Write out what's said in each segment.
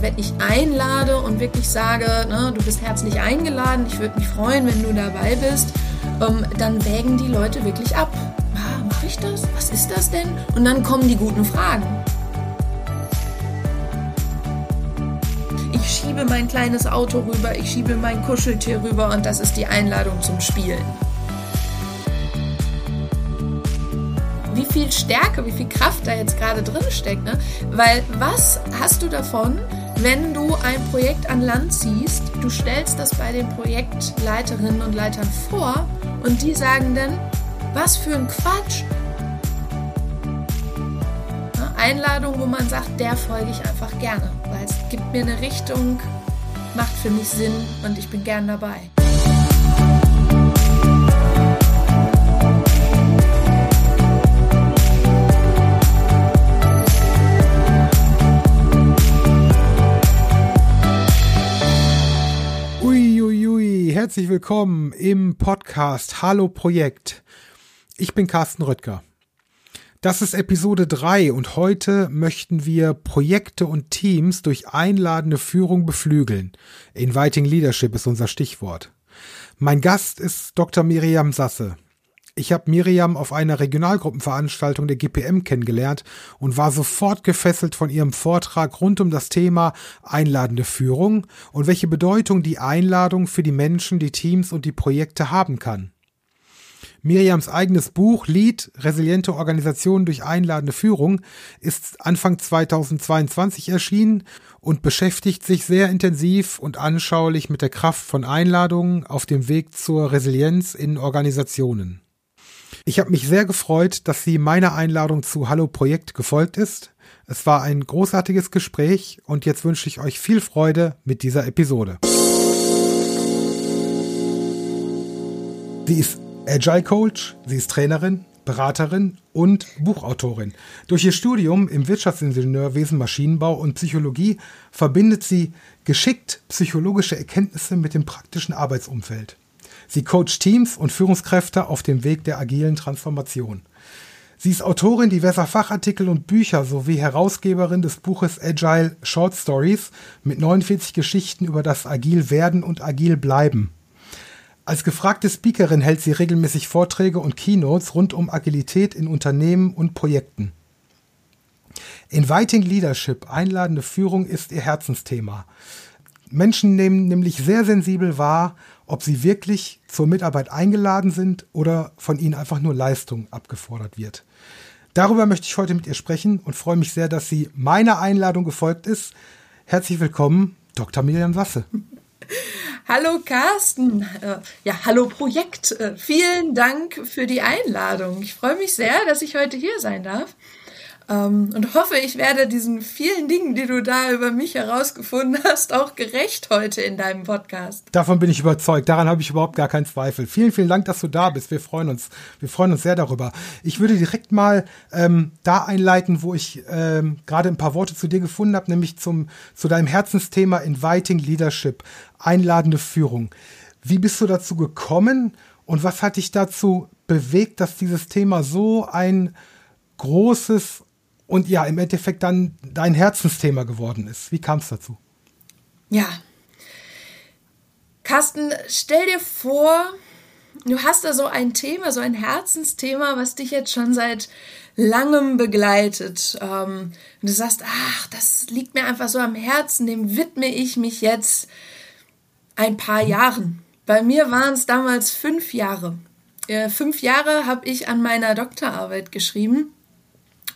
wenn ich einlade und wirklich sage, ne, du bist herzlich eingeladen, ich würde mich freuen, wenn du dabei bist, ähm, dann wägen die Leute wirklich ab. Ah, Mache ich das? Was ist das denn? Und dann kommen die guten Fragen. Ich schiebe mein kleines Auto rüber, ich schiebe mein Kuscheltier rüber und das ist die Einladung zum Spielen. Wie viel Stärke, wie viel Kraft da jetzt gerade drin steckt. Ne? Weil was hast du davon, wenn du ein Projekt an Land ziehst, du stellst das bei den Projektleiterinnen und Leitern vor und die sagen dann, was für ein Quatsch. Einladung, wo man sagt, der folge ich einfach gerne, weil es gibt mir eine Richtung, macht für mich Sinn und ich bin gern dabei. Herzlich willkommen im Podcast Hallo Projekt. Ich bin Carsten Röttger. Das ist Episode 3 und heute möchten wir Projekte und Teams durch einladende Führung beflügeln. Inviting Leadership ist unser Stichwort. Mein Gast ist Dr. Miriam Sasse. Ich habe Miriam auf einer Regionalgruppenveranstaltung der GPM kennengelernt und war sofort gefesselt von ihrem Vortrag rund um das Thema einladende Führung und welche Bedeutung die Einladung für die Menschen, die Teams und die Projekte haben kann. Miriams eigenes Buch Lied Resiliente Organisationen durch einladende Führung ist Anfang 2022 erschienen und beschäftigt sich sehr intensiv und anschaulich mit der Kraft von Einladungen auf dem Weg zur Resilienz in Organisationen. Ich habe mich sehr gefreut, dass sie meiner Einladung zu Hallo Projekt gefolgt ist. Es war ein großartiges Gespräch und jetzt wünsche ich euch viel Freude mit dieser Episode. Sie ist Agile Coach, sie ist Trainerin, Beraterin und Buchautorin. Durch ihr Studium im Wirtschaftsingenieurwesen, Maschinenbau und Psychologie verbindet sie geschickt psychologische Erkenntnisse mit dem praktischen Arbeitsumfeld. Sie coacht Teams und Führungskräfte auf dem Weg der agilen Transformation. Sie ist Autorin diverser Fachartikel und Bücher sowie Herausgeberin des Buches Agile Short Stories mit 49 Geschichten über das Agil werden und agil bleiben. Als gefragte Speakerin hält sie regelmäßig Vorträge und Keynotes rund um Agilität in Unternehmen und Projekten. Inviting Leadership, einladende Führung ist ihr Herzensthema. Menschen nehmen nämlich sehr sensibel wahr, ob sie wirklich zur Mitarbeit eingeladen sind oder von ihnen einfach nur Leistung abgefordert wird. Darüber möchte ich heute mit ihr sprechen und freue mich sehr, dass sie meiner Einladung gefolgt ist. Herzlich willkommen, Dr. Miriam Sasse. Hallo Carsten. Äh, ja, hallo Projekt. Äh, vielen Dank für die Einladung. Ich freue mich sehr, dass ich heute hier sein darf. Ähm, und hoffe, ich werde diesen vielen Dingen, die du da über mich herausgefunden hast, auch gerecht heute in deinem Podcast. Davon bin ich überzeugt. Daran habe ich überhaupt gar keinen Zweifel. Vielen, vielen Dank, dass du da bist. Wir freuen uns. Wir freuen uns sehr darüber. Ich würde direkt mal ähm, da einleiten, wo ich ähm, gerade ein paar Worte zu dir gefunden habe, nämlich zum, zu deinem Herzensthema Inviting Leadership, einladende Führung. Wie bist du dazu gekommen und was hat dich dazu bewegt, dass dieses Thema so ein großes und ja, im Endeffekt dann dein Herzensthema geworden ist. Wie kam es dazu? Ja. Carsten, stell dir vor, du hast da so ein Thema, so ein Herzensthema, was dich jetzt schon seit langem begleitet. Ähm, und du sagst, ach, das liegt mir einfach so am Herzen, dem widme ich mich jetzt ein paar Jahren. Bei mir waren es damals fünf Jahre. Äh, fünf Jahre habe ich an meiner Doktorarbeit geschrieben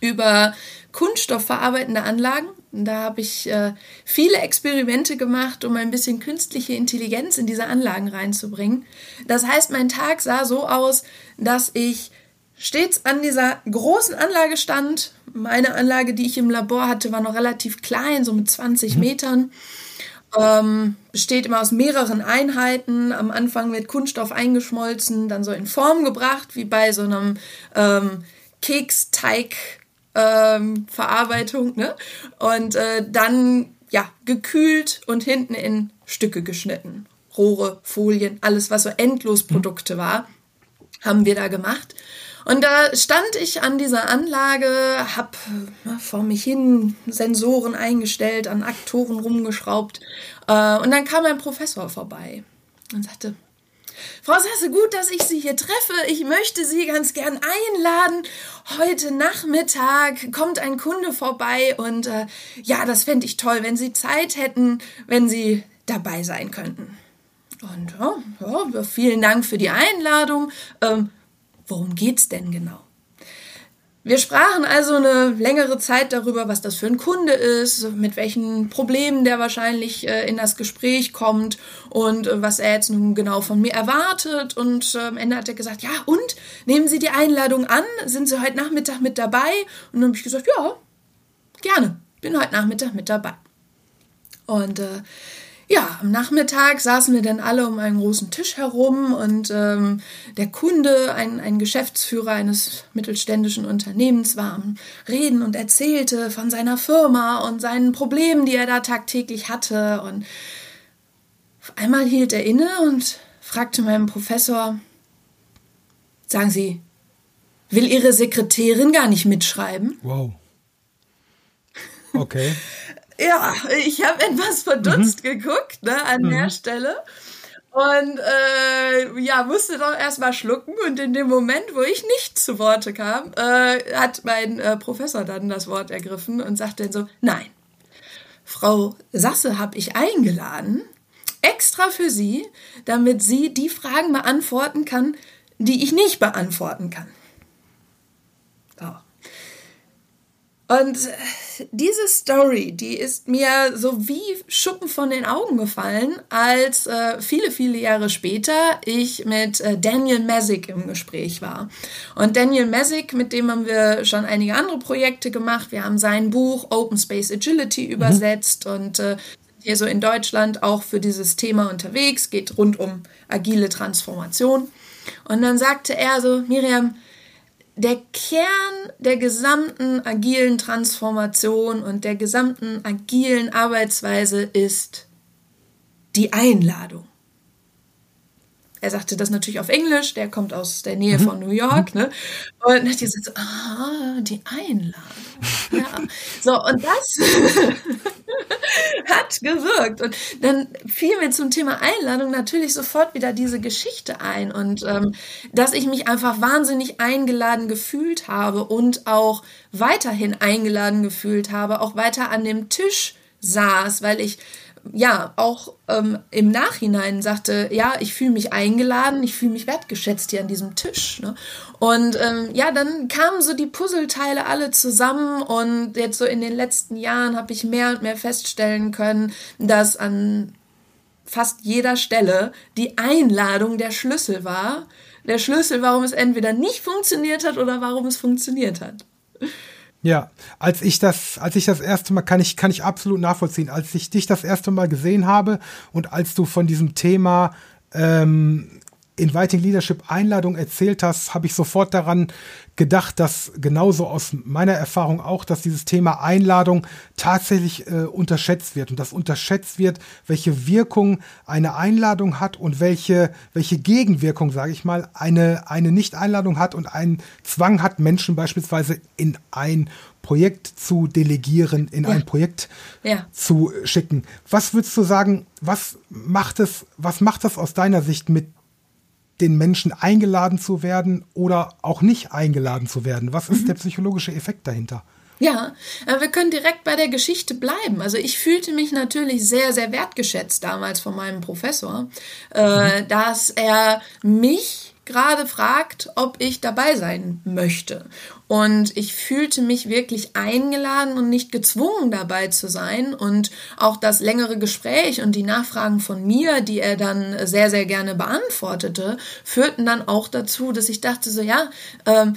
über kunststoffverarbeitende Anlagen. Da habe ich äh, viele Experimente gemacht, um ein bisschen künstliche Intelligenz in diese Anlagen reinzubringen. Das heißt, mein Tag sah so aus, dass ich stets an dieser großen Anlage stand. Meine Anlage, die ich im Labor hatte, war noch relativ klein, so mit 20 mhm. Metern. Ähm, besteht immer aus mehreren Einheiten. Am Anfang wird Kunststoff eingeschmolzen, dann so in Form gebracht, wie bei so einem ähm, Keksteig ähm, Verarbeitung, ne? Und äh, dann ja gekühlt und hinten in Stücke geschnitten. Rohre, Folien, alles, was so Endlosprodukte war, haben wir da gemacht. Und da stand ich an dieser Anlage, hab na, vor mich hin Sensoren eingestellt, an Aktoren rumgeschraubt. Äh, und dann kam ein Professor vorbei und sagte, Frau Sasse, gut, dass ich Sie hier treffe. Ich möchte Sie ganz gern einladen. Heute Nachmittag kommt ein Kunde vorbei und äh, ja, das fände ich toll, wenn Sie Zeit hätten, wenn Sie dabei sein könnten. Und ja, ja vielen Dank für die Einladung. Ähm, worum geht's denn genau? Wir sprachen also eine längere Zeit darüber, was das für ein Kunde ist, mit welchen Problemen der wahrscheinlich äh, in das Gespräch kommt und äh, was er jetzt nun genau von mir erwartet. Und äh, am Ende hat er gesagt, ja, und nehmen Sie die Einladung an? Sind Sie heute Nachmittag mit dabei? Und dann habe ich gesagt, ja, gerne, bin heute Nachmittag mit dabei. Und äh, ja, am Nachmittag saßen wir dann alle um einen großen Tisch herum und ähm, der Kunde, ein, ein Geschäftsführer eines mittelständischen Unternehmens, war am Reden und erzählte von seiner Firma und seinen Problemen, die er da tagtäglich hatte. Und auf einmal hielt er inne und fragte meinen Professor, sagen Sie, will Ihre Sekretärin gar nicht mitschreiben? Wow. Okay. Ja, ich habe etwas verdutzt mhm. geguckt ne, an mhm. der Stelle. Und äh, ja, musste doch erstmal schlucken. Und in dem Moment, wo ich nicht zu Worte kam, äh, hat mein äh, Professor dann das Wort ergriffen und sagte dann so, nein, Frau Sasse habe ich eingeladen, extra für Sie, damit sie die Fragen beantworten kann, die ich nicht beantworten kann. Und diese Story, die ist mir so wie Schuppen von den Augen gefallen, als äh, viele, viele Jahre später ich mit äh, Daniel Messick im Gespräch war. Und Daniel Messick, mit dem haben wir schon einige andere Projekte gemacht. Wir haben sein Buch Open Space Agility mhm. übersetzt und äh, hier so in Deutschland auch für dieses Thema unterwegs, geht rund um agile Transformation. Und dann sagte er so, Miriam, der Kern der gesamten agilen Transformation und der gesamten agilen Arbeitsweise ist die Einladung. Er sagte das natürlich auf Englisch, der kommt aus der Nähe mhm. von New York, ne? Und dann hat die gesagt, ah, die Einladung. Ja. So, und das hat gewirkt. Und dann fiel mir zum Thema Einladung natürlich sofort wieder diese Geschichte ein und ähm, dass ich mich einfach wahnsinnig eingeladen gefühlt habe und auch weiterhin eingeladen gefühlt habe, auch weiter an dem Tisch saß, weil ich ja auch ähm, im Nachhinein sagte, ja, ich fühle mich eingeladen, ich fühle mich wertgeschätzt hier an diesem Tisch. Ne? Und ähm, ja, dann kamen so die Puzzleteile alle zusammen und jetzt so in den letzten Jahren habe ich mehr und mehr feststellen können, dass an fast jeder Stelle die Einladung der Schlüssel war. Der Schlüssel, warum es entweder nicht funktioniert hat oder warum es funktioniert hat. Ja, als ich das, als ich das erste Mal, kann ich, kann ich absolut nachvollziehen, als ich dich das erste Mal gesehen habe und als du von diesem Thema ähm, Inviting Leadership Einladung erzählt hast, habe ich sofort daran gedacht, dass genauso aus meiner Erfahrung auch, dass dieses Thema Einladung tatsächlich äh, unterschätzt wird und dass unterschätzt wird, welche Wirkung eine Einladung hat und welche, welche Gegenwirkung, sage ich mal, eine, eine Nicht-Einladung hat und einen Zwang hat, Menschen beispielsweise in ein Projekt zu delegieren, in ja. ein Projekt ja. zu schicken. Was würdest du sagen, was macht es, was macht das aus deiner Sicht mit den Menschen eingeladen zu werden oder auch nicht eingeladen zu werden? Was ist mhm. der psychologische Effekt dahinter? Ja, äh, wir können direkt bei der Geschichte bleiben. Also ich fühlte mich natürlich sehr, sehr wertgeschätzt damals von meinem Professor, äh, mhm. dass er mich gerade fragt, ob ich dabei sein möchte. Und ich fühlte mich wirklich eingeladen und nicht gezwungen dabei zu sein. Und auch das längere Gespräch und die Nachfragen von mir, die er dann sehr, sehr gerne beantwortete, führten dann auch dazu, dass ich dachte so, ja, ähm,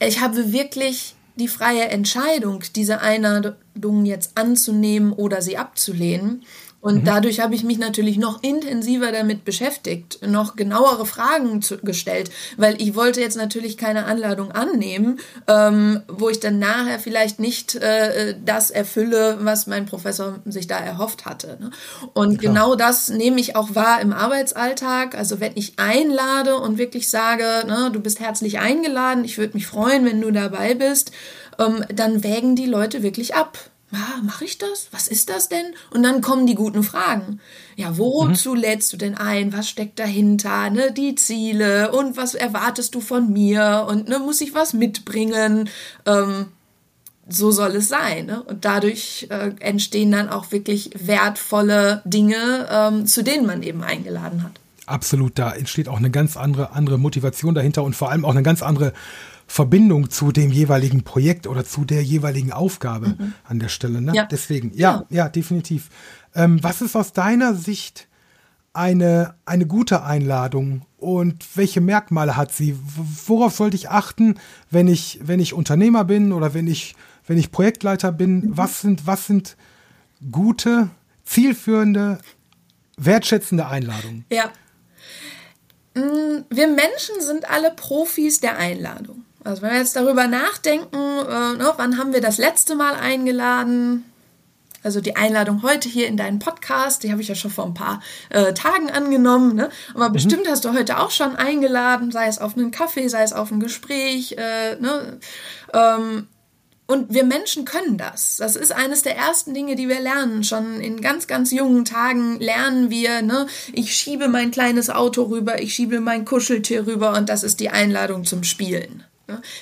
ich habe wirklich die freie Entscheidung, diese Einladung jetzt anzunehmen oder sie abzulehnen. Und mhm. dadurch habe ich mich natürlich noch intensiver damit beschäftigt, noch genauere Fragen zu, gestellt, weil ich wollte jetzt natürlich keine Anladung annehmen, ähm, wo ich dann nachher vielleicht nicht äh, das erfülle, was mein Professor sich da erhofft hatte. Ne? Und Klar. genau das nehme ich auch wahr im Arbeitsalltag. Also wenn ich einlade und wirklich sage, ne, du bist herzlich eingeladen, ich würde mich freuen, wenn du dabei bist, ähm, dann wägen die Leute wirklich ab ah, mache ich das? Was ist das denn? Und dann kommen die guten Fragen. Ja, wozu mhm. lädst du denn ein? Was steckt dahinter? Ne, die Ziele und was erwartest du von mir? Und ne, muss ich was mitbringen? Ähm, so soll es sein. Ne? Und dadurch äh, entstehen dann auch wirklich wertvolle Dinge, ähm, zu denen man eben eingeladen hat. Absolut, da entsteht auch eine ganz andere, andere Motivation dahinter und vor allem auch eine ganz andere Verbindung zu dem jeweiligen Projekt oder zu der jeweiligen Aufgabe mhm. an der Stelle. Ne? Ja. Deswegen, ja, ja, ja definitiv. Ähm, was ist aus deiner Sicht eine, eine gute Einladung und welche Merkmale hat sie? Worauf sollte ich achten, wenn ich, wenn ich Unternehmer bin oder wenn ich, wenn ich Projektleiter bin? Mhm. Was sind, was sind gute, zielführende, wertschätzende Einladungen? Ja. Mm, wir Menschen sind alle Profis der Einladung. Also wenn wir jetzt darüber nachdenken, äh, ne, wann haben wir das letzte Mal eingeladen? Also die Einladung heute hier in deinen Podcast, die habe ich ja schon vor ein paar äh, Tagen angenommen. Ne? Aber mhm. bestimmt hast du heute auch schon eingeladen, sei es auf einen Kaffee, sei es auf ein Gespräch. Äh, ne? ähm, und wir Menschen können das. Das ist eines der ersten Dinge, die wir lernen. Schon in ganz, ganz jungen Tagen lernen wir, ne, ich schiebe mein kleines Auto rüber, ich schiebe mein Kuscheltier rüber und das ist die Einladung zum Spielen.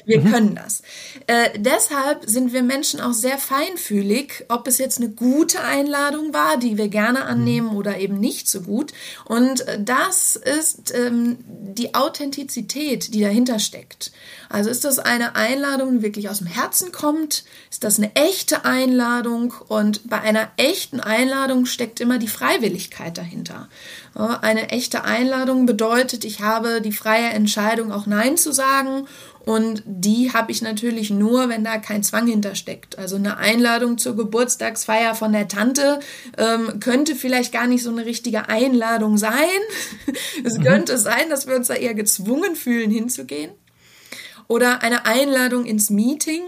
Wir mhm. können das. Äh, deshalb sind wir Menschen auch sehr feinfühlig, ob es jetzt eine gute Einladung war, die wir gerne annehmen oder eben nicht so gut. Und das ist ähm, die Authentizität, die dahinter steckt. Also ist das eine Einladung, die wirklich aus dem Herzen kommt? Ist das eine echte Einladung? Und bei einer echten Einladung steckt immer die Freiwilligkeit dahinter. Eine echte Einladung bedeutet, ich habe die freie Entscheidung, auch Nein zu sagen und die habe ich natürlich nur, wenn da kein Zwang hintersteckt. Also eine Einladung zur Geburtstagsfeier von der Tante ähm, könnte vielleicht gar nicht so eine richtige Einladung sein. es mhm. könnte sein, dass wir uns da eher gezwungen fühlen, hinzugehen. Oder eine Einladung ins Meeting.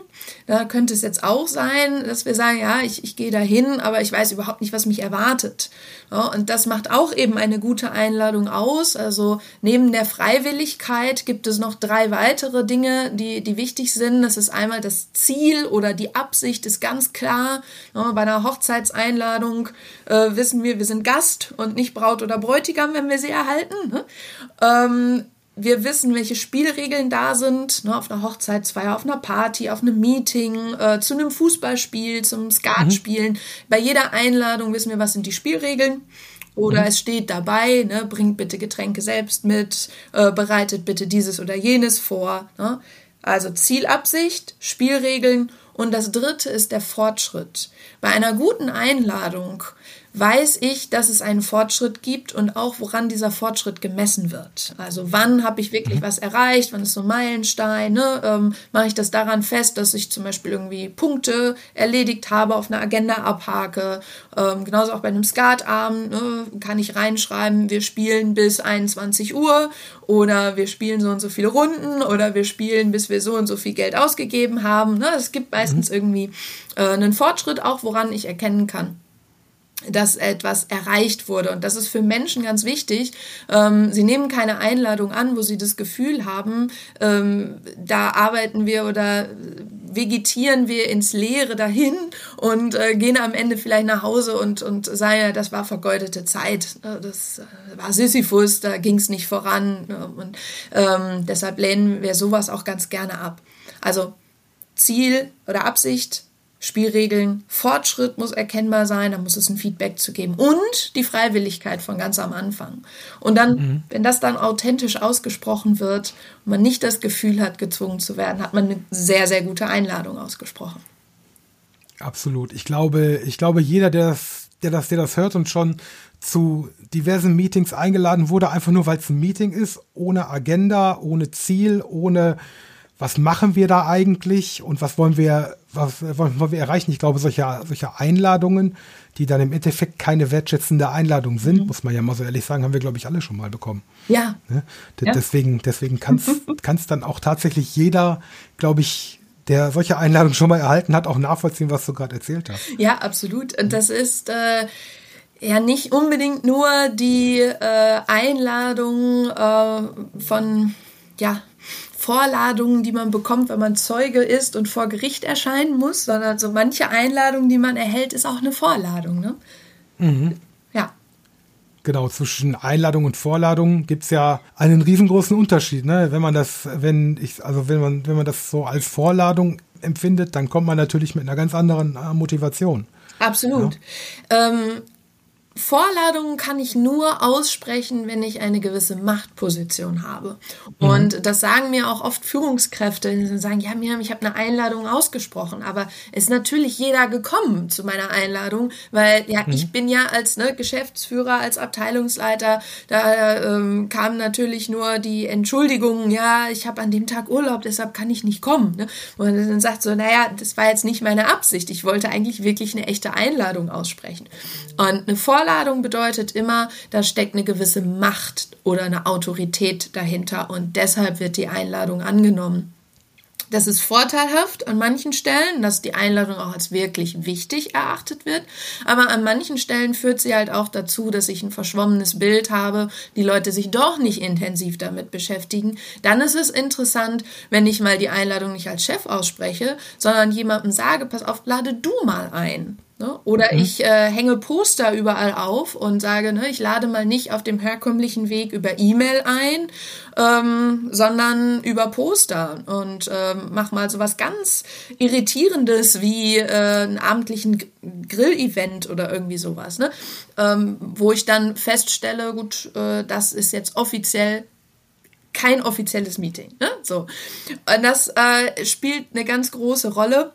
Da könnte es jetzt auch sein, dass wir sagen, ja, ich, ich gehe da hin, aber ich weiß überhaupt nicht, was mich erwartet. Ja, und das macht auch eben eine gute Einladung aus. Also neben der Freiwilligkeit gibt es noch drei weitere Dinge, die, die wichtig sind. Das ist einmal das Ziel oder die Absicht ist ganz klar. Ja, bei einer Hochzeitseinladung äh, wissen wir, wir sind Gast und nicht Braut oder Bräutigam, wenn wir sie erhalten. Ne? Ähm, wir wissen, welche Spielregeln da sind, ne, auf einer Hochzeitsfeier, auf einer Party, auf einem Meeting, äh, zu einem Fußballspiel, zum Skatspielen. Mhm. Bei jeder Einladung wissen wir, was sind die Spielregeln. Oder mhm. es steht dabei, ne, bringt bitte Getränke selbst mit, äh, bereitet bitte dieses oder jenes vor. Ne? Also Zielabsicht, Spielregeln und das dritte ist der Fortschritt. Bei einer guten Einladung weiß ich, dass es einen Fortschritt gibt und auch woran dieser Fortschritt gemessen wird. Also wann habe ich wirklich mhm. was erreicht, wann ist so ein Meilenstein, ne? ähm, mache ich das daran fest, dass ich zum Beispiel irgendwie Punkte erledigt habe, auf einer Agenda abhake. Ähm, genauso auch bei einem Skatabend ne? kann ich reinschreiben, wir spielen bis 21 Uhr oder wir spielen so und so viele Runden oder wir spielen, bis wir so und so viel Geld ausgegeben haben. Ne? Es gibt meistens mhm. irgendwie äh, einen Fortschritt auch, woran ich erkennen kann, dass etwas erreicht wurde. Und das ist für Menschen ganz wichtig. Ähm, sie nehmen keine Einladung an, wo sie das Gefühl haben, ähm, da arbeiten wir oder vegetieren wir ins Leere dahin und äh, gehen am Ende vielleicht nach Hause und, und sagen, das war vergeudete Zeit. Äh, das äh, war Sisyphus, da ging es nicht voran. Ne? Und ähm, deshalb lehnen wir sowas auch ganz gerne ab. Also Ziel oder Absicht Spielregeln, Fortschritt muss erkennbar sein, da muss es ein Feedback zu geben und die Freiwilligkeit von ganz am Anfang. Und dann, mhm. wenn das dann authentisch ausgesprochen wird und man nicht das Gefühl hat, gezwungen zu werden, hat man eine sehr, sehr gute Einladung ausgesprochen. Absolut. Ich glaube, ich glaube, jeder, der das, der das, der das hört und schon zu diversen Meetings eingeladen wurde, einfach nur weil es ein Meeting ist, ohne Agenda, ohne Ziel, ohne was machen wir da eigentlich und was wollen wir, was wollen wir erreichen? Ich glaube, solche, solche Einladungen, die dann im Endeffekt keine wertschätzende Einladung sind, mhm. muss man ja mal so ehrlich sagen, haben wir, glaube ich, alle schon mal bekommen. Ja. Ne? ja. Deswegen, deswegen kann es dann auch tatsächlich jeder, glaube ich, der solche Einladungen schon mal erhalten hat, auch nachvollziehen, was du gerade erzählt hast. Ja, absolut. Und das ist äh, ja nicht unbedingt nur die äh, Einladung äh, von ja, Vorladungen, die man bekommt, wenn man Zeuge ist und vor Gericht erscheinen muss, sondern so manche Einladung, die man erhält, ist auch eine Vorladung. Ne? Mhm. Ja. Genau, zwischen Einladung und Vorladung gibt es ja einen riesengroßen Unterschied. Ne? Wenn man das, wenn ich, also wenn man, wenn man das so als Vorladung empfindet, dann kommt man natürlich mit einer ganz anderen äh, Motivation. Absolut. Ja? Ähm, Vorladungen kann ich nur aussprechen, wenn ich eine gewisse Machtposition habe. Mhm. Und das sagen mir auch oft Führungskräfte, die sagen, ja, Miriam, ich habe eine Einladung ausgesprochen, aber es ist natürlich jeder gekommen zu meiner Einladung, weil ja, mhm. ich bin ja als ne, Geschäftsführer, als Abteilungsleiter, da ähm, kamen natürlich nur die Entschuldigungen, ja, ich habe an dem Tag Urlaub, deshalb kann ich nicht kommen. Ne? Und dann sagt so, naja, das war jetzt nicht meine Absicht, ich wollte eigentlich wirklich eine echte Einladung aussprechen. Und eine Vorladung Vorladung bedeutet immer, da steckt eine gewisse Macht oder eine Autorität dahinter und deshalb wird die Einladung angenommen. Das ist vorteilhaft an manchen Stellen, dass die Einladung auch als wirklich wichtig erachtet wird. Aber an manchen Stellen führt sie halt auch dazu, dass ich ein verschwommenes Bild habe, die Leute sich doch nicht intensiv damit beschäftigen. Dann ist es interessant, wenn ich mal die Einladung nicht als Chef ausspreche, sondern jemandem sage, pass auf, lade du mal ein. Ne? Oder mhm. ich äh, hänge Poster überall auf und sage, ne, ich lade mal nicht auf dem herkömmlichen Weg über E-Mail ein, ähm, sondern über Poster und ähm, mach mal so was ganz Irritierendes wie äh, einen abendlichen Grillevent oder irgendwie sowas, ne? Ähm, wo ich dann feststelle, gut, äh, das ist jetzt offiziell kein offizielles Meeting. Ne? So. Und das äh, spielt eine ganz große Rolle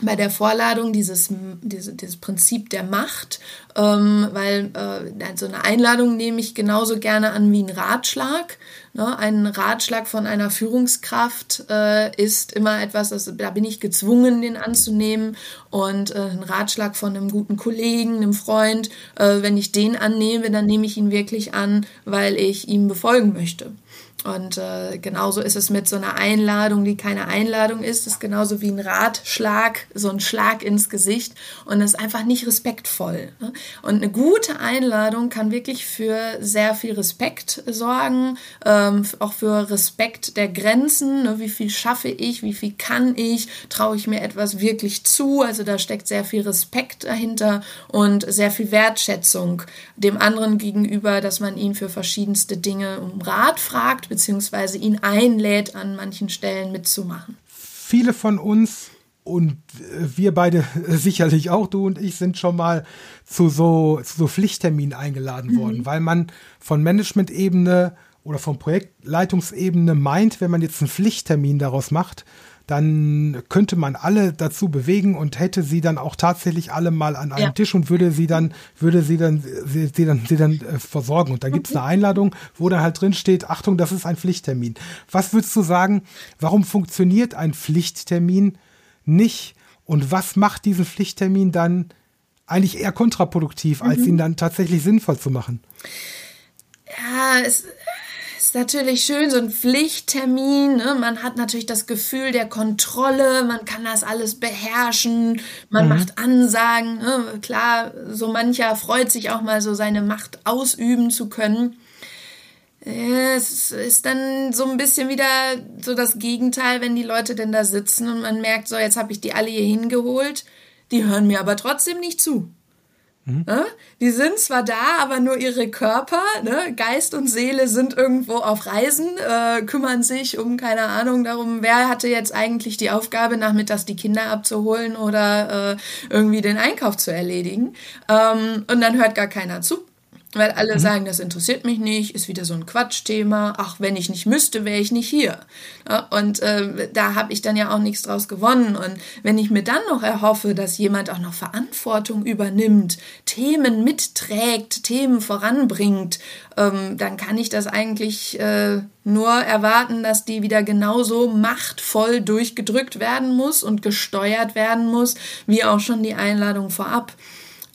bei der Vorladung dieses, dieses, dieses Prinzip der Macht, ähm, weil äh, so eine Einladung nehme ich genauso gerne an wie ein Ratschlag. Ne? Ein Ratschlag von einer Führungskraft äh, ist immer etwas, das, da bin ich gezwungen, den anzunehmen. Und äh, ein Ratschlag von einem guten Kollegen, einem Freund, äh, wenn ich den annehme, dann nehme ich ihn wirklich an, weil ich ihm befolgen möchte. Und äh, genauso ist es mit so einer Einladung, die keine Einladung ist. Das ist genauso wie ein Ratschlag, so ein Schlag ins Gesicht. Und das ist einfach nicht respektvoll. Ne? Und eine gute Einladung kann wirklich für sehr viel Respekt sorgen, ähm, auch für Respekt der Grenzen. Ne? Wie viel schaffe ich? Wie viel kann ich? Traue ich mir etwas wirklich zu? Also da steckt sehr viel Respekt dahinter und sehr viel Wertschätzung dem anderen gegenüber, dass man ihn für verschiedenste Dinge um Rat fragt beziehungsweise ihn einlädt, an manchen Stellen mitzumachen. Viele von uns und wir beide sicherlich auch, du und ich, sind schon mal zu so, zu so Pflichtterminen eingeladen mhm. worden, weil man von Management-Ebene oder von Projektleitungsebene meint, wenn man jetzt einen Pflichttermin daraus macht, dann könnte man alle dazu bewegen und hätte sie dann auch tatsächlich alle mal an einem ja. Tisch und würde sie dann, würde sie dann, sie, sie dann, sie dann äh, versorgen. Und da gibt es eine Einladung, wo dann halt drin steht, Achtung, das ist ein Pflichttermin. Was würdest du sagen, warum funktioniert ein Pflichttermin nicht und was macht diesen Pflichttermin dann eigentlich eher kontraproduktiv, als mhm. ihn dann tatsächlich sinnvoll zu machen? Ja, es, ist natürlich schön, so ein Pflichttermin. Ne? Man hat natürlich das Gefühl der Kontrolle, man kann das alles beherrschen, man mhm. macht Ansagen. Ne? Klar, so mancher freut sich auch mal so seine Macht ausüben zu können. Es ist dann so ein bisschen wieder so das Gegenteil, wenn die Leute denn da sitzen und man merkt, so jetzt habe ich die alle hier hingeholt, die hören mir aber trotzdem nicht zu. Mhm. Ne? Die sind zwar da, aber nur ihre Körper, ne? Geist und Seele sind irgendwo auf Reisen, äh, kümmern sich um, keine Ahnung, darum, wer hatte jetzt eigentlich die Aufgabe, nachmittags die Kinder abzuholen oder äh, irgendwie den Einkauf zu erledigen. Ähm, und dann hört gar keiner zu. Weil alle mhm. sagen, das interessiert mich nicht, ist wieder so ein Quatschthema. Ach, wenn ich nicht müsste, wäre ich nicht hier. Und äh, da habe ich dann ja auch nichts draus gewonnen. Und wenn ich mir dann noch erhoffe, dass jemand auch noch Verantwortung übernimmt, Themen mitträgt, Themen voranbringt, ähm, dann kann ich das eigentlich äh, nur erwarten, dass die wieder genauso machtvoll durchgedrückt werden muss und gesteuert werden muss, wie auch schon die Einladung vorab.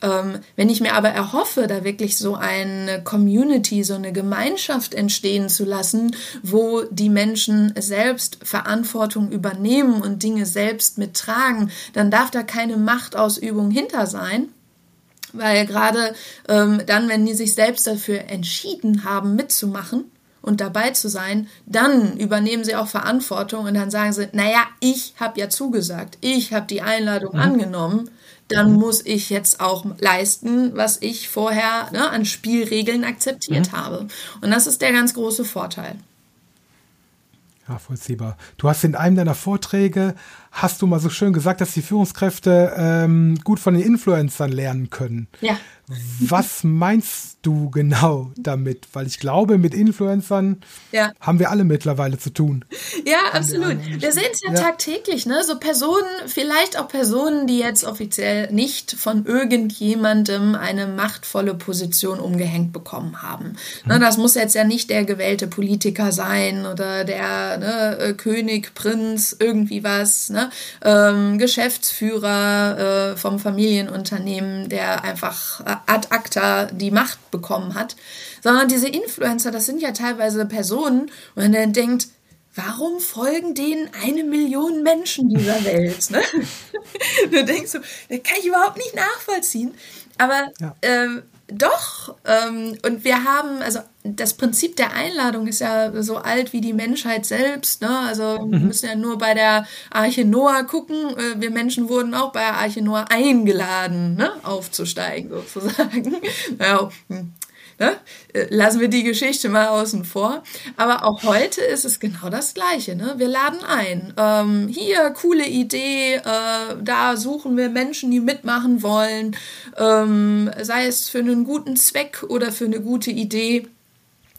Ähm, wenn ich mir aber erhoffe, da wirklich so eine Community, so eine Gemeinschaft entstehen zu lassen, wo die Menschen selbst Verantwortung übernehmen und Dinge selbst mittragen, dann darf da keine Machtausübung hinter sein. Weil gerade ähm, dann, wenn die sich selbst dafür entschieden haben, mitzumachen, und dabei zu sein, dann übernehmen sie auch Verantwortung und dann sagen sie, naja, ich habe ja zugesagt, ich habe die Einladung mhm. angenommen, dann muss ich jetzt auch leisten, was ich vorher ne, an Spielregeln akzeptiert mhm. habe. Und das ist der ganz große Vorteil. Nachvollziehbar. Du hast in einem deiner Vorträge, hast du mal so schön gesagt, dass die Führungskräfte ähm, gut von den Influencern lernen können. Ja. Was meinst du genau damit? Weil ich glaube, mit Influencern ja. haben wir alle mittlerweile zu tun. Ja, absolut. Wir sehen es ja, ja, tagtäglich, ne? So Personen, vielleicht auch Personen, die jetzt offiziell nicht von irgendjemandem eine machtvolle Position umgehängt bekommen haben. Ne, hm. Das muss jetzt ja nicht der gewählte Politiker sein oder der ne, äh, König, Prinz, irgendwie was, ne? Ähm, Geschäftsführer äh, vom Familienunternehmen, der einfach äh, ad acta die Macht bekommen hat, sondern diese Influencer, das sind ja teilweise Personen, wo man dann denkt, warum folgen denen eine Million Menschen dieser Welt? Ne? du denkst so, das kann ich überhaupt nicht nachvollziehen. Aber ja. ähm, doch, ähm, und wir haben, also das Prinzip der Einladung ist ja so alt wie die Menschheit selbst. Ne? Also mhm. wir müssen ja nur bei der Arche Noah gucken. Äh, wir Menschen wurden auch bei der Arche Noah eingeladen, ne? aufzusteigen sozusagen. Ja, hm. Ne? Äh, lassen wir die Geschichte mal außen vor. Aber auch heute ist es genau das Gleiche. Ne? Wir laden ein. Ähm, hier, coole Idee. Äh, da suchen wir Menschen, die mitmachen wollen. Ähm, sei es für einen guten Zweck oder für eine gute Idee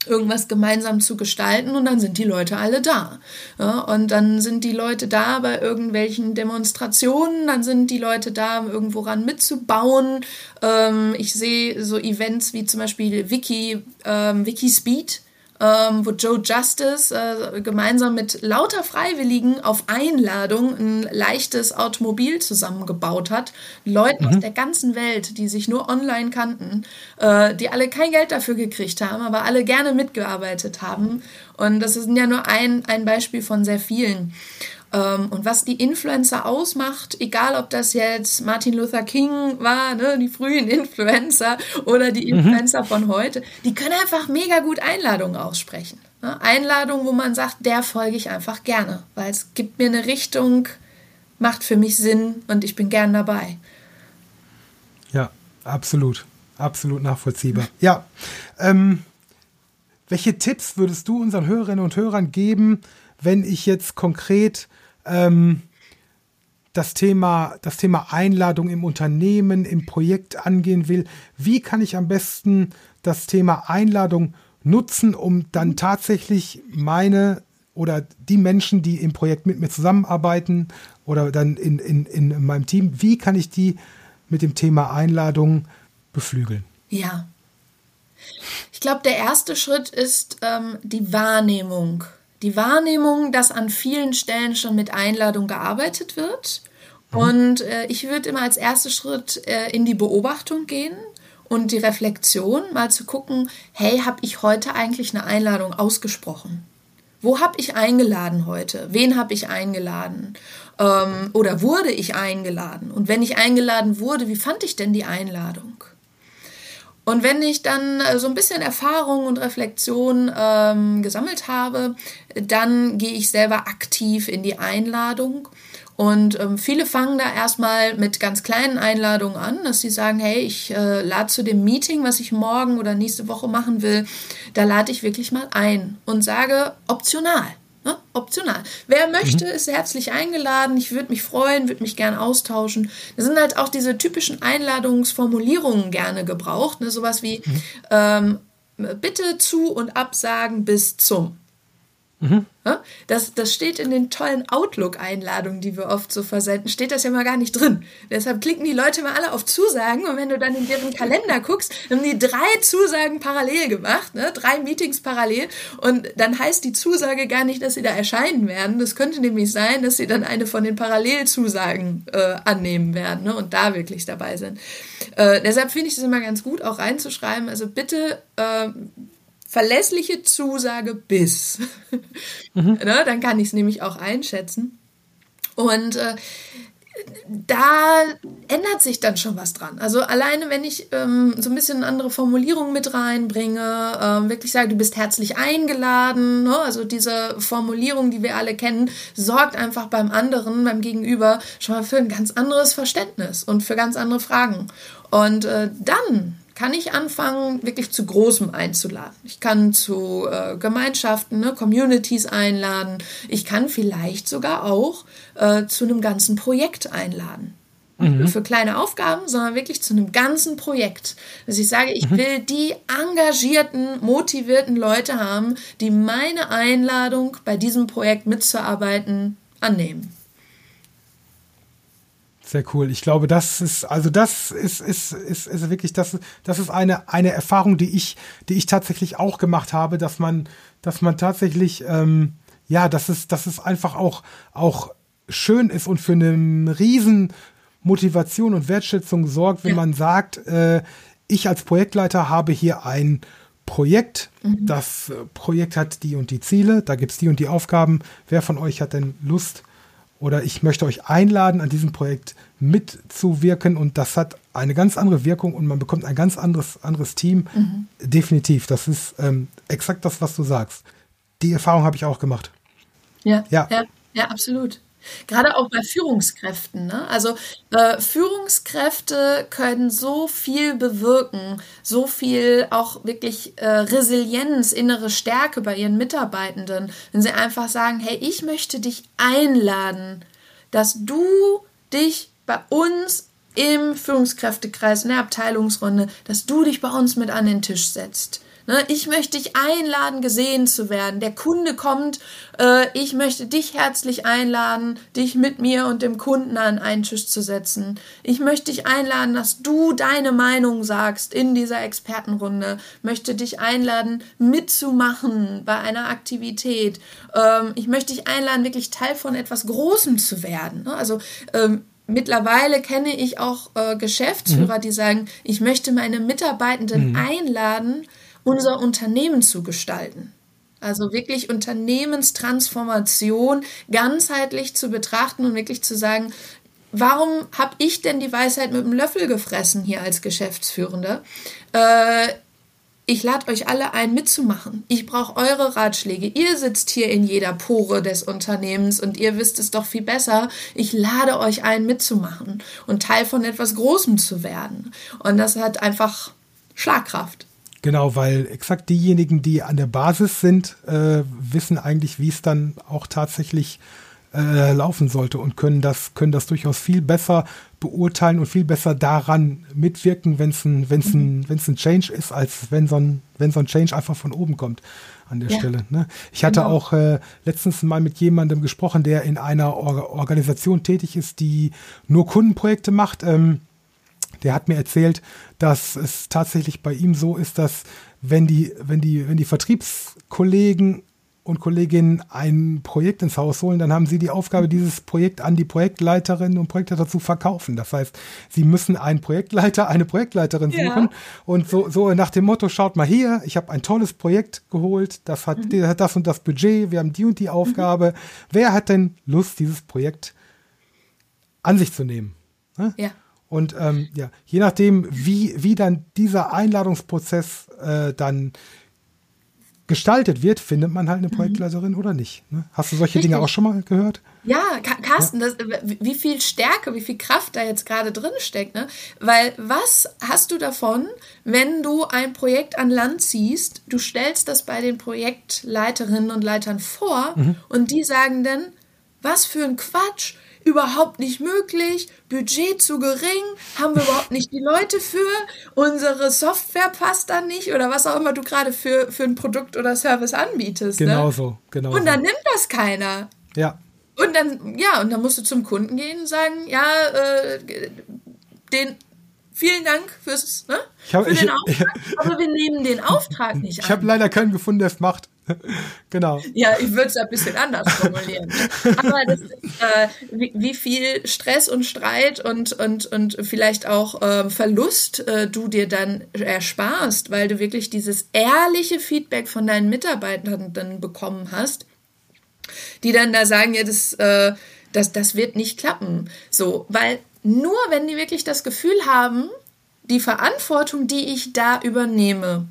irgendwas gemeinsam zu gestalten und dann sind die Leute alle da. Ja, und dann sind die Leute da bei irgendwelchen Demonstrationen, dann sind die Leute da, um irgendwo ran mitzubauen. Ähm, ich sehe so Events wie zum Beispiel Wiki, ähm, Wiki Speed ähm, wo Joe Justice äh, gemeinsam mit lauter Freiwilligen auf Einladung ein leichtes Automobil zusammengebaut hat. Leuten mhm. aus der ganzen Welt, die sich nur online kannten, äh, die alle kein Geld dafür gekriegt haben, aber alle gerne mitgearbeitet haben. Und das ist ja nur ein, ein Beispiel von sehr vielen. Ähm, und was die Influencer ausmacht, egal ob das jetzt Martin Luther King war, ne, die frühen Influencer oder die mhm. Influencer mhm. von heute, die können einfach mega gut Einladungen aussprechen. Ne? Einladungen, wo man sagt, der folge ich einfach gerne, weil es gibt mir eine Richtung, macht für mich Sinn und ich bin gern dabei. Ja, absolut. Absolut nachvollziehbar. Ja. Ähm, welche Tipps würdest du unseren Hörerinnen und Hörern geben, wenn ich jetzt konkret ähm, das Thema, das Thema Einladung im Unternehmen, im Projekt angehen will, wie kann ich am besten das Thema Einladung nutzen, um dann tatsächlich meine oder die Menschen, die im Projekt mit mir zusammenarbeiten oder dann in, in, in meinem Team, wie kann ich die mit dem Thema Einladung beflügeln? Ja. Ich glaube, der erste Schritt ist ähm, die Wahrnehmung die Wahrnehmung, dass an vielen Stellen schon mit Einladung gearbeitet wird. Mhm. Und äh, ich würde immer als ersten Schritt äh, in die Beobachtung gehen und die Reflexion, mal zu gucken, hey, habe ich heute eigentlich eine Einladung ausgesprochen? Wo habe ich eingeladen heute? Wen habe ich eingeladen? Ähm, oder wurde ich eingeladen? Und wenn ich eingeladen wurde, wie fand ich denn die Einladung? Und wenn ich dann äh, so ein bisschen Erfahrung und Reflexion ähm, gesammelt habe, dann gehe ich selber aktiv in die Einladung. Und ähm, viele fangen da erstmal mit ganz kleinen Einladungen an, dass sie sagen, hey, ich äh, lade zu dem Meeting, was ich morgen oder nächste Woche machen will, da lade ich wirklich mal ein und sage optional. Ne? Optional. Wer möchte, mhm. ist herzlich eingeladen. Ich würde mich freuen, würde mich gerne austauschen. Da sind halt auch diese typischen Einladungsformulierungen gerne gebraucht. Ne? Sowas wie mhm. ähm, bitte zu und absagen bis zum. Mhm. Das, das steht in den tollen Outlook-Einladungen, die wir oft so versenden, steht das ja mal gar nicht drin. Deshalb klicken die Leute mal alle auf Zusagen und wenn du dann in deren Kalender guckst, haben die drei Zusagen parallel gemacht, ne? drei Meetings parallel und dann heißt die Zusage gar nicht, dass sie da erscheinen werden. Das könnte nämlich sein, dass sie dann eine von den Parallelzusagen äh, annehmen werden ne? und da wirklich dabei sind. Äh, deshalb finde ich es immer ganz gut, auch reinzuschreiben, also bitte äh, verlässliche Zusage bis. Mhm. ne, dann kann ich es nämlich auch einschätzen. Und äh, da ändert sich dann schon was dran. Also alleine, wenn ich ähm, so ein bisschen andere Formulierungen mit reinbringe, ähm, wirklich sage, du bist herzlich eingeladen, ne? also diese Formulierung, die wir alle kennen, sorgt einfach beim anderen, beim Gegenüber schon mal für ein ganz anderes Verständnis und für ganz andere Fragen. Und äh, dann kann ich anfangen, wirklich zu Großem einzuladen. Ich kann zu äh, Gemeinschaften, ne, Communities einladen. Ich kann vielleicht sogar auch äh, zu einem ganzen Projekt einladen. Mhm. Für kleine Aufgaben, sondern wirklich zu einem ganzen Projekt. Dass ich sage, ich mhm. will die engagierten, motivierten Leute haben, die meine Einladung bei diesem Projekt mitzuarbeiten annehmen. Sehr cool. Ich glaube, das ist, also das ist, ist, ist, ist wirklich, das, das ist eine, eine Erfahrung, die ich, die ich tatsächlich auch gemacht habe, dass man, dass man tatsächlich, ähm, ja, dass es, dass es einfach auch, auch schön ist und für eine riesen Motivation und Wertschätzung sorgt, wenn ja. man sagt, äh, ich als Projektleiter habe hier ein Projekt. Mhm. Das Projekt hat die und die Ziele, da gibt es die und die Aufgaben. Wer von euch hat denn Lust, oder ich möchte euch einladen, an diesem Projekt mitzuwirken und das hat eine ganz andere Wirkung und man bekommt ein ganz anderes, anderes Team. Mhm. Definitiv, das ist ähm, exakt das, was du sagst. Die Erfahrung habe ich auch gemacht. Ja, ja, ja, ja absolut. Gerade auch bei Führungskräften. Ne? Also äh, Führungskräfte können so viel bewirken, so viel auch wirklich äh, Resilienz, innere Stärke bei ihren Mitarbeitenden, wenn sie einfach sagen, hey, ich möchte dich einladen, dass du dich bei uns im Führungskräftekreis, in der Abteilungsrunde, dass du dich bei uns mit an den Tisch setzt. Ne, ich möchte dich einladen, gesehen zu werden. Der Kunde kommt, äh, ich möchte dich herzlich einladen, dich mit mir und dem Kunden an einen Tisch zu setzen. Ich möchte dich einladen, dass du deine Meinung sagst in dieser Expertenrunde. Möchte dich einladen, mitzumachen bei einer Aktivität. Ähm, ich möchte dich einladen, wirklich Teil von etwas Großem zu werden. Ne, also ähm, Mittlerweile kenne ich auch äh, Geschäftsführer, mhm. die sagen, ich möchte meine Mitarbeitenden mhm. einladen, unser Unternehmen zu gestalten. Also wirklich Unternehmenstransformation ganzheitlich zu betrachten und wirklich zu sagen, warum habe ich denn die Weisheit mit dem Löffel gefressen hier als Geschäftsführende? Äh, ich lade euch alle ein, mitzumachen. Ich brauche eure Ratschläge. Ihr sitzt hier in jeder Pore des Unternehmens und ihr wisst es doch viel besser. Ich lade euch ein, mitzumachen und Teil von etwas Großem zu werden. Und das hat einfach Schlagkraft. Genau, weil exakt diejenigen, die an der Basis sind, äh, wissen eigentlich, wie es dann auch tatsächlich äh, laufen sollte und können das, können das durchaus viel besser beurteilen und viel besser daran mitwirken, wenn es ein, wenn's ein, mhm. wenn's ein Change ist, als wenn so ein, wenn so ein Change einfach von oben kommt an der ja. Stelle. Ne? Ich hatte genau. auch äh, letztens mal mit jemandem gesprochen, der in einer Or Organisation tätig ist, die nur Kundenprojekte macht. Ähm, der hat mir erzählt, dass es tatsächlich bei ihm so ist, dass wenn die, wenn die, wenn die Vertriebskollegen und Kolleginnen ein Projekt ins Haus holen, dann haben sie die Aufgabe, dieses Projekt an die Projektleiterinnen und Projektleiter zu verkaufen. Das heißt, sie müssen einen Projektleiter, eine Projektleiterin suchen ja. und so, so nach dem Motto, schaut mal hier, ich habe ein tolles Projekt geholt, das hat, mhm. hat das und das Budget, wir haben die und die Aufgabe. Mhm. Wer hat denn Lust, dieses Projekt an sich zu nehmen? Ne? Ja. Und ähm, ja, je nachdem, wie, wie dann dieser Einladungsprozess äh, dann gestaltet wird, findet man halt eine mhm. Projektleiterin mhm. oder nicht. Ne? Hast du solche Richtig. Dinge auch schon mal gehört? Ja, Carsten, ja. Das, wie viel Stärke, wie viel Kraft da jetzt gerade drin steckt. Ne? Weil was hast du davon, wenn du ein Projekt an Land ziehst, du stellst das bei den Projektleiterinnen und Leitern vor mhm. und die sagen dann, was für ein Quatsch, überhaupt nicht möglich, Budget zu gering, haben wir überhaupt nicht die Leute für, unsere Software passt dann nicht oder was auch immer du gerade für, für ein Produkt oder Service anbietest. Genau ne? so, genau. Und dann nimmt das keiner. Ja. Und dann, ja, und dann musst du zum Kunden gehen und sagen, ja, äh, den vielen Dank fürs, ne? Ich hab, für den ich, Auftrag, aber wir nehmen den Auftrag nicht an. Ich habe leider keinen gefunden, der es macht. genau. Ja, ich würde es ein bisschen anders formulieren. Aber das äh, wie, wie, viel Stress und Streit und, und, und vielleicht auch äh, Verlust äh, du dir dann ersparst, weil du wirklich dieses ehrliche Feedback von deinen Mitarbeitern dann bekommen hast, die dann da sagen, ja, das, äh, das, das wird nicht klappen. So, weil nur wenn die wirklich das Gefühl haben, die Verantwortung, die ich da übernehme,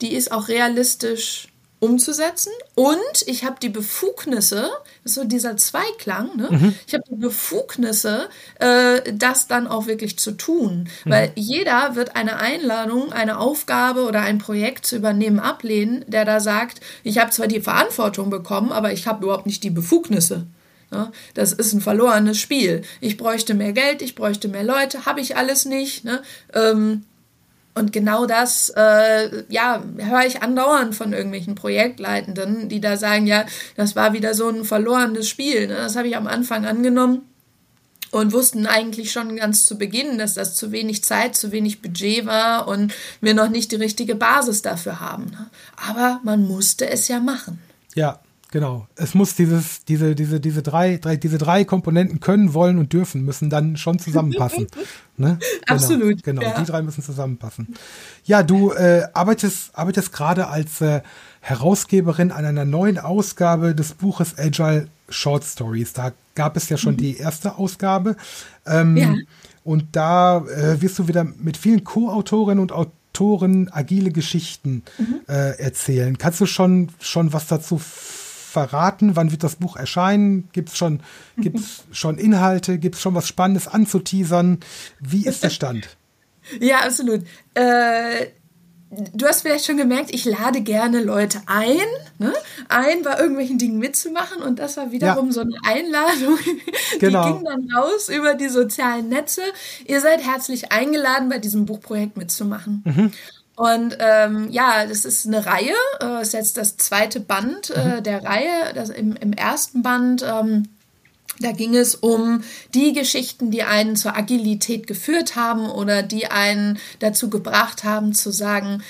die ist auch realistisch umzusetzen und ich habe die Befugnisse, so dieser Zweiklang, ne? Mhm. ich habe die Befugnisse, äh, das dann auch wirklich zu tun, mhm. weil jeder wird eine Einladung, eine Aufgabe oder ein Projekt zu übernehmen ablehnen, der da sagt, ich habe zwar die Verantwortung bekommen, aber ich habe überhaupt nicht die Befugnisse. Ne? Das ist ein verlorenes Spiel. Ich bräuchte mehr Geld, ich bräuchte mehr Leute, habe ich alles nicht. Ne? Ähm, und genau das, äh, ja, höre ich andauernd von irgendwelchen Projektleitenden, die da sagen, ja, das war wieder so ein verlorenes Spiel. Ne? Das habe ich am Anfang angenommen und wussten eigentlich schon ganz zu Beginn, dass das zu wenig Zeit, zu wenig Budget war und wir noch nicht die richtige Basis dafür haben. Ne? Aber man musste es ja machen. Ja, Genau. Es muss dieses, diese, diese, diese drei, drei, diese drei Komponenten können, wollen und dürfen, müssen dann schon zusammenpassen. ne? Genau, Absolut. Genau, ja. die drei müssen zusammenpassen. Ja, du äh, arbeitest, arbeitest gerade als äh, Herausgeberin an einer neuen Ausgabe des Buches Agile Short Stories. Da gab es ja schon mhm. die erste Ausgabe. Ähm, ja. Und da äh, wirst du wieder mit vielen Co-Autorinnen und Autoren agile Geschichten mhm. äh, erzählen. Kannst du schon, schon was dazu verraten? Wann wird das Buch erscheinen? Gibt es schon, gibt's schon Inhalte? Gibt es schon was Spannendes anzuteasern? Wie ist der Stand? Ja, absolut. Äh, du hast vielleicht schon gemerkt, ich lade gerne Leute ein, ne? ein bei irgendwelchen Dingen mitzumachen und das war wiederum ja. so eine Einladung, genau. die ging dann raus über die sozialen Netze. Ihr seid herzlich eingeladen, bei diesem Buchprojekt mitzumachen. Mhm. Und ähm, ja, das ist eine Reihe, äh, ist jetzt das zweite Band äh, mhm. der Reihe. Das, im, Im ersten Band, ähm, da ging es um die Geschichten, die einen zur Agilität geführt haben oder die einen dazu gebracht haben zu sagen,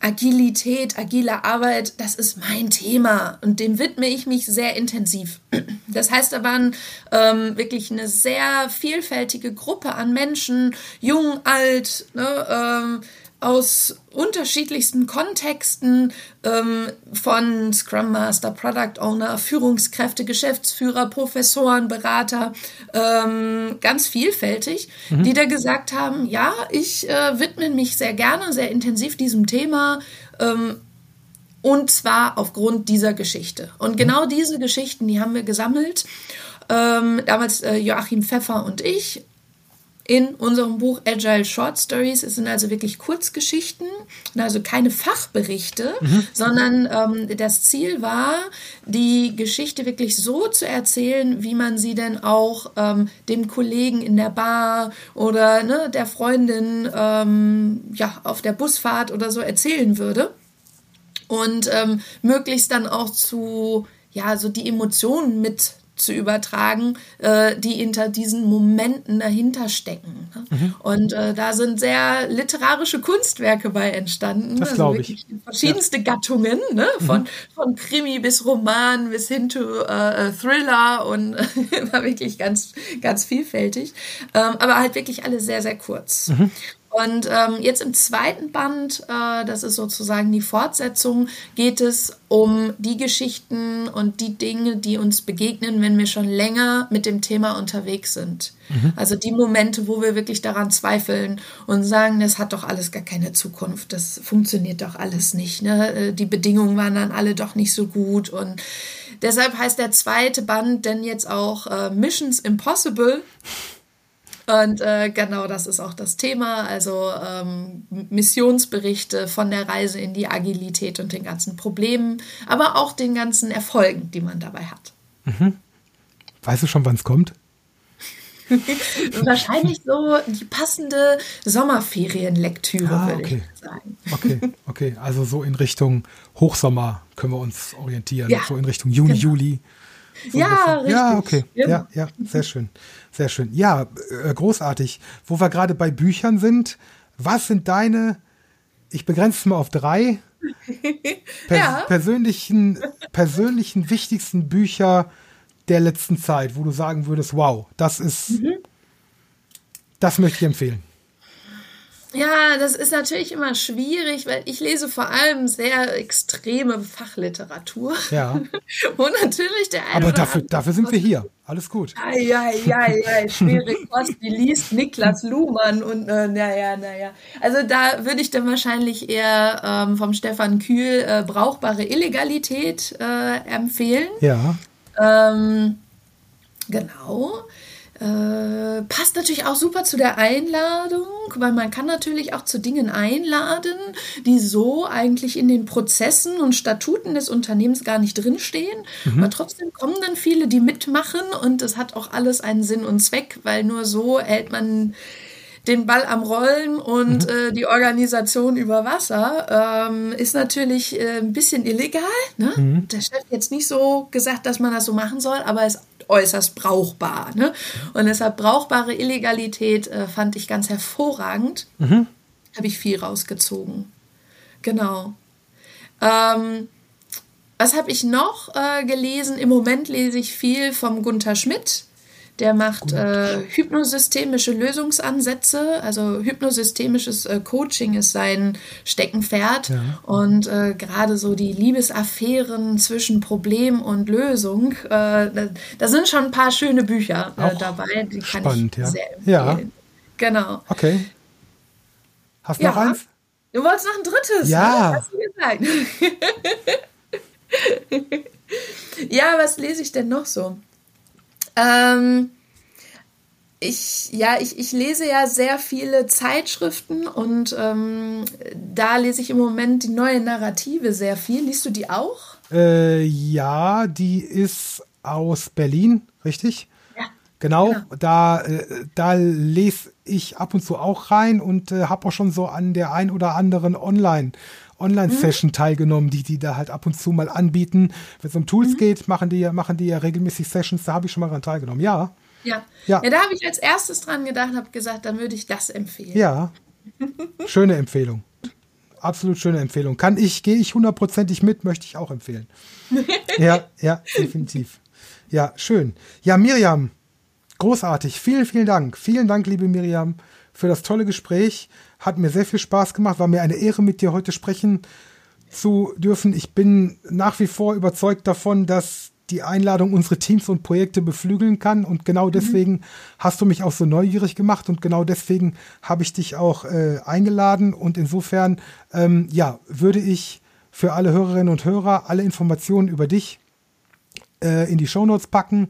Agilität, agile Arbeit, das ist mein Thema und dem widme ich mich sehr intensiv. Das heißt, da waren ähm, wirklich eine sehr vielfältige Gruppe an Menschen, jung, alt, ne, ähm, aus unterschiedlichsten Kontexten ähm, von Scrum Master, Product Owner, Führungskräfte, Geschäftsführer, Professoren, Berater, ähm, ganz vielfältig, mhm. die da gesagt haben, ja, ich äh, widme mich sehr gerne, sehr intensiv diesem Thema. Ähm, und zwar aufgrund dieser Geschichte. Und genau diese Geschichten, die haben wir gesammelt. Ähm, damals äh, Joachim Pfeffer und ich in unserem Buch Agile Short Stories. Es sind also wirklich Kurzgeschichten, also keine Fachberichte, mhm. sondern ähm, das Ziel war, die Geschichte wirklich so zu erzählen, wie man sie denn auch ähm, dem Kollegen in der Bar oder ne, der Freundin ähm, ja, auf der Busfahrt oder so erzählen würde. Und ähm, möglichst dann auch zu, ja, so die Emotionen mit zu übertragen, äh, die hinter diesen Momenten dahinter stecken. Ne? Mhm. Und äh, da sind sehr literarische Kunstwerke bei entstanden. Das also wirklich ich. verschiedenste ja. Gattungen, ne? von, mhm. von Krimi bis Roman bis hin zu äh, Thriller und war wirklich ganz, ganz vielfältig. Ähm, aber halt wirklich alle sehr, sehr kurz. Mhm. Und ähm, jetzt im zweiten Band, äh, das ist sozusagen die Fortsetzung, geht es um die Geschichten und die Dinge, die uns begegnen, wenn wir schon länger mit dem Thema unterwegs sind. Mhm. Also die Momente, wo wir wirklich daran zweifeln und sagen, das hat doch alles gar keine Zukunft, das funktioniert doch alles nicht. Ne? Äh, die Bedingungen waren dann alle doch nicht so gut und deshalb heißt der zweite Band denn jetzt auch äh, Missions Impossible. Und äh, genau das ist auch das Thema, also ähm, Missionsberichte von der Reise in die Agilität und den ganzen Problemen, aber auch den ganzen Erfolgen, die man dabei hat. Mhm. Weißt du schon, wann es kommt? Wahrscheinlich so die passende Sommerferienlektüre, ah, würde okay. ich sagen. Okay, okay, also so in Richtung Hochsommer können wir uns orientieren, ja, so in Richtung Juni, genau. Juli. So ja, richtig. Ja, okay. Ja. ja, ja, sehr schön. Sehr schön. Ja, äh, großartig. Wo wir gerade bei Büchern sind, was sind deine, ich begrenze es mal auf drei, per ja. persönlichen, persönlichen wichtigsten Bücher der letzten Zeit, wo du sagen würdest, wow, das ist, mhm. das möchte ich empfehlen. Ja, das ist natürlich immer schwierig, weil ich lese vor allem sehr extreme Fachliteratur. Ja. Und natürlich der eine Aber dafür, dafür sind wir hier. Alles gut. Ja, ja, ja, schwere Kost, die liest Niklas Luhmann und äh, naja, naja. Also da würde ich dann wahrscheinlich eher ähm, vom Stefan Kühl äh, brauchbare Illegalität äh, empfehlen. Ja. Ähm, genau. Äh, passt natürlich auch super zu der Einladung, weil man kann natürlich auch zu Dingen einladen, die so eigentlich in den Prozessen und Statuten des Unternehmens gar nicht drinstehen. Mhm. Aber trotzdem kommen dann viele, die mitmachen und es hat auch alles einen Sinn und Zweck, weil nur so hält man den Ball am Rollen und mhm. äh, die Organisation über Wasser ähm, ist natürlich äh, ein bisschen illegal. Ne? Mhm. Der Chef jetzt nicht so gesagt, dass man das so machen soll, aber es äußerst brauchbar. Ne? Und deshalb brauchbare Illegalität äh, fand ich ganz hervorragend. Mhm. Habe ich viel rausgezogen. Genau. Ähm, was habe ich noch äh, gelesen? Im Moment lese ich viel vom Gunther Schmidt. Der macht äh, hypnosystemische Lösungsansätze. Also hypnosystemisches äh, Coaching ist sein Steckenpferd. Ja. Und äh, gerade so die Liebesaffären zwischen Problem und Lösung, äh, da, da, sind schon ein paar schöne Bücher äh, dabei. Die kann spannend, ich ja. sehr empfehlen. Ja. Genau. Okay. Hast du ja. noch eins? Du wolltest noch ein drittes. Ja. Ne? Hast du gesagt. ja, was lese ich denn noch so? Ähm, ich, ja, ich, ich lese ja sehr viele Zeitschriften und ähm, da lese ich im Moment die neue Narrative sehr viel. Liest du die auch? Äh, ja, die ist aus Berlin, richtig? Ja. Genau, genau. da, äh, da lese ich ab und zu auch rein und äh, habe auch schon so an der ein oder anderen Online- Online-Session mhm. teilgenommen, die die da halt ab und zu mal anbieten. Wenn es um Tools mhm. geht, machen die ja, machen die ja regelmäßig Sessions, da habe ich schon mal dran teilgenommen. Ja. Ja. Ja, ja da habe ich als erstes dran gedacht, habe gesagt, dann würde ich das empfehlen. Ja. Schöne Empfehlung. Absolut schöne Empfehlung. Kann ich, gehe ich hundertprozentig mit, möchte ich auch empfehlen. ja, ja, definitiv. Ja, schön. Ja, Miriam, großartig. Vielen, vielen Dank. Vielen Dank, liebe Miriam, für das tolle Gespräch. Hat mir sehr viel Spaß gemacht, war mir eine Ehre, mit dir heute sprechen zu dürfen. Ich bin nach wie vor überzeugt davon, dass die Einladung unsere Teams und Projekte beflügeln kann. Und genau mhm. deswegen mhm. hast du mich auch so neugierig gemacht und genau deswegen habe ich dich auch äh, eingeladen. Und insofern, ähm, ja, würde ich für alle Hörerinnen und Hörer alle Informationen über dich äh, in die Shownotes packen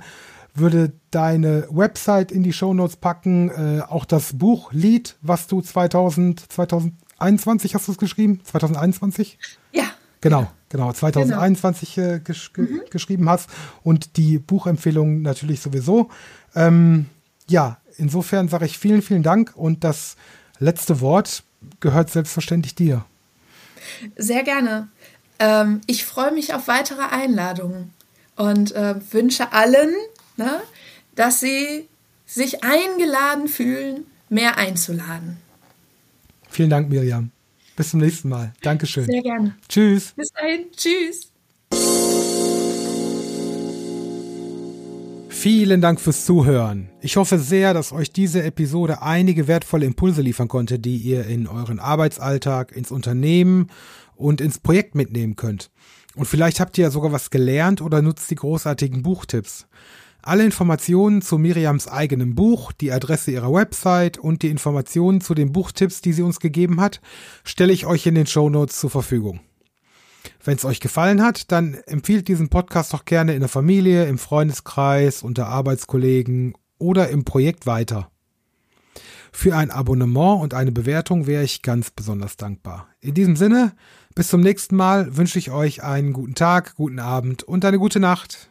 würde deine Website in die Shownotes packen, äh, auch das Buch Lied, was du 2000, 2021 hast du es geschrieben? 2021? Ja. Genau, genau, 2021 genau. Äh, gesch mhm. geschrieben hast und die Buchempfehlung natürlich sowieso. Ähm, ja, insofern sage ich vielen, vielen Dank und das letzte Wort gehört selbstverständlich dir. Sehr gerne. Ähm, ich freue mich auf weitere Einladungen und äh, wünsche allen ne, dass sie sich eingeladen fühlen, mehr einzuladen. Vielen Dank, Miriam. Bis zum nächsten Mal. Dankeschön. Sehr gerne. Tschüss. Bis dahin. Tschüss. Vielen Dank fürs Zuhören. Ich hoffe sehr, dass euch diese Episode einige wertvolle Impulse liefern konnte, die ihr in euren Arbeitsalltag, ins Unternehmen und ins Projekt mitnehmen könnt. Und vielleicht habt ihr ja sogar was gelernt oder nutzt die großartigen Buchtipps. Alle Informationen zu Miriams eigenem Buch, die Adresse ihrer Website und die Informationen zu den Buchtipps, die sie uns gegeben hat, stelle ich euch in den Show Notes zur Verfügung. Wenn es euch gefallen hat, dann empfiehlt diesen Podcast doch gerne in der Familie, im Freundeskreis, unter Arbeitskollegen oder im Projekt weiter. Für ein Abonnement und eine Bewertung wäre ich ganz besonders dankbar. In diesem Sinne, bis zum nächsten Mal wünsche ich euch einen guten Tag, guten Abend und eine gute Nacht.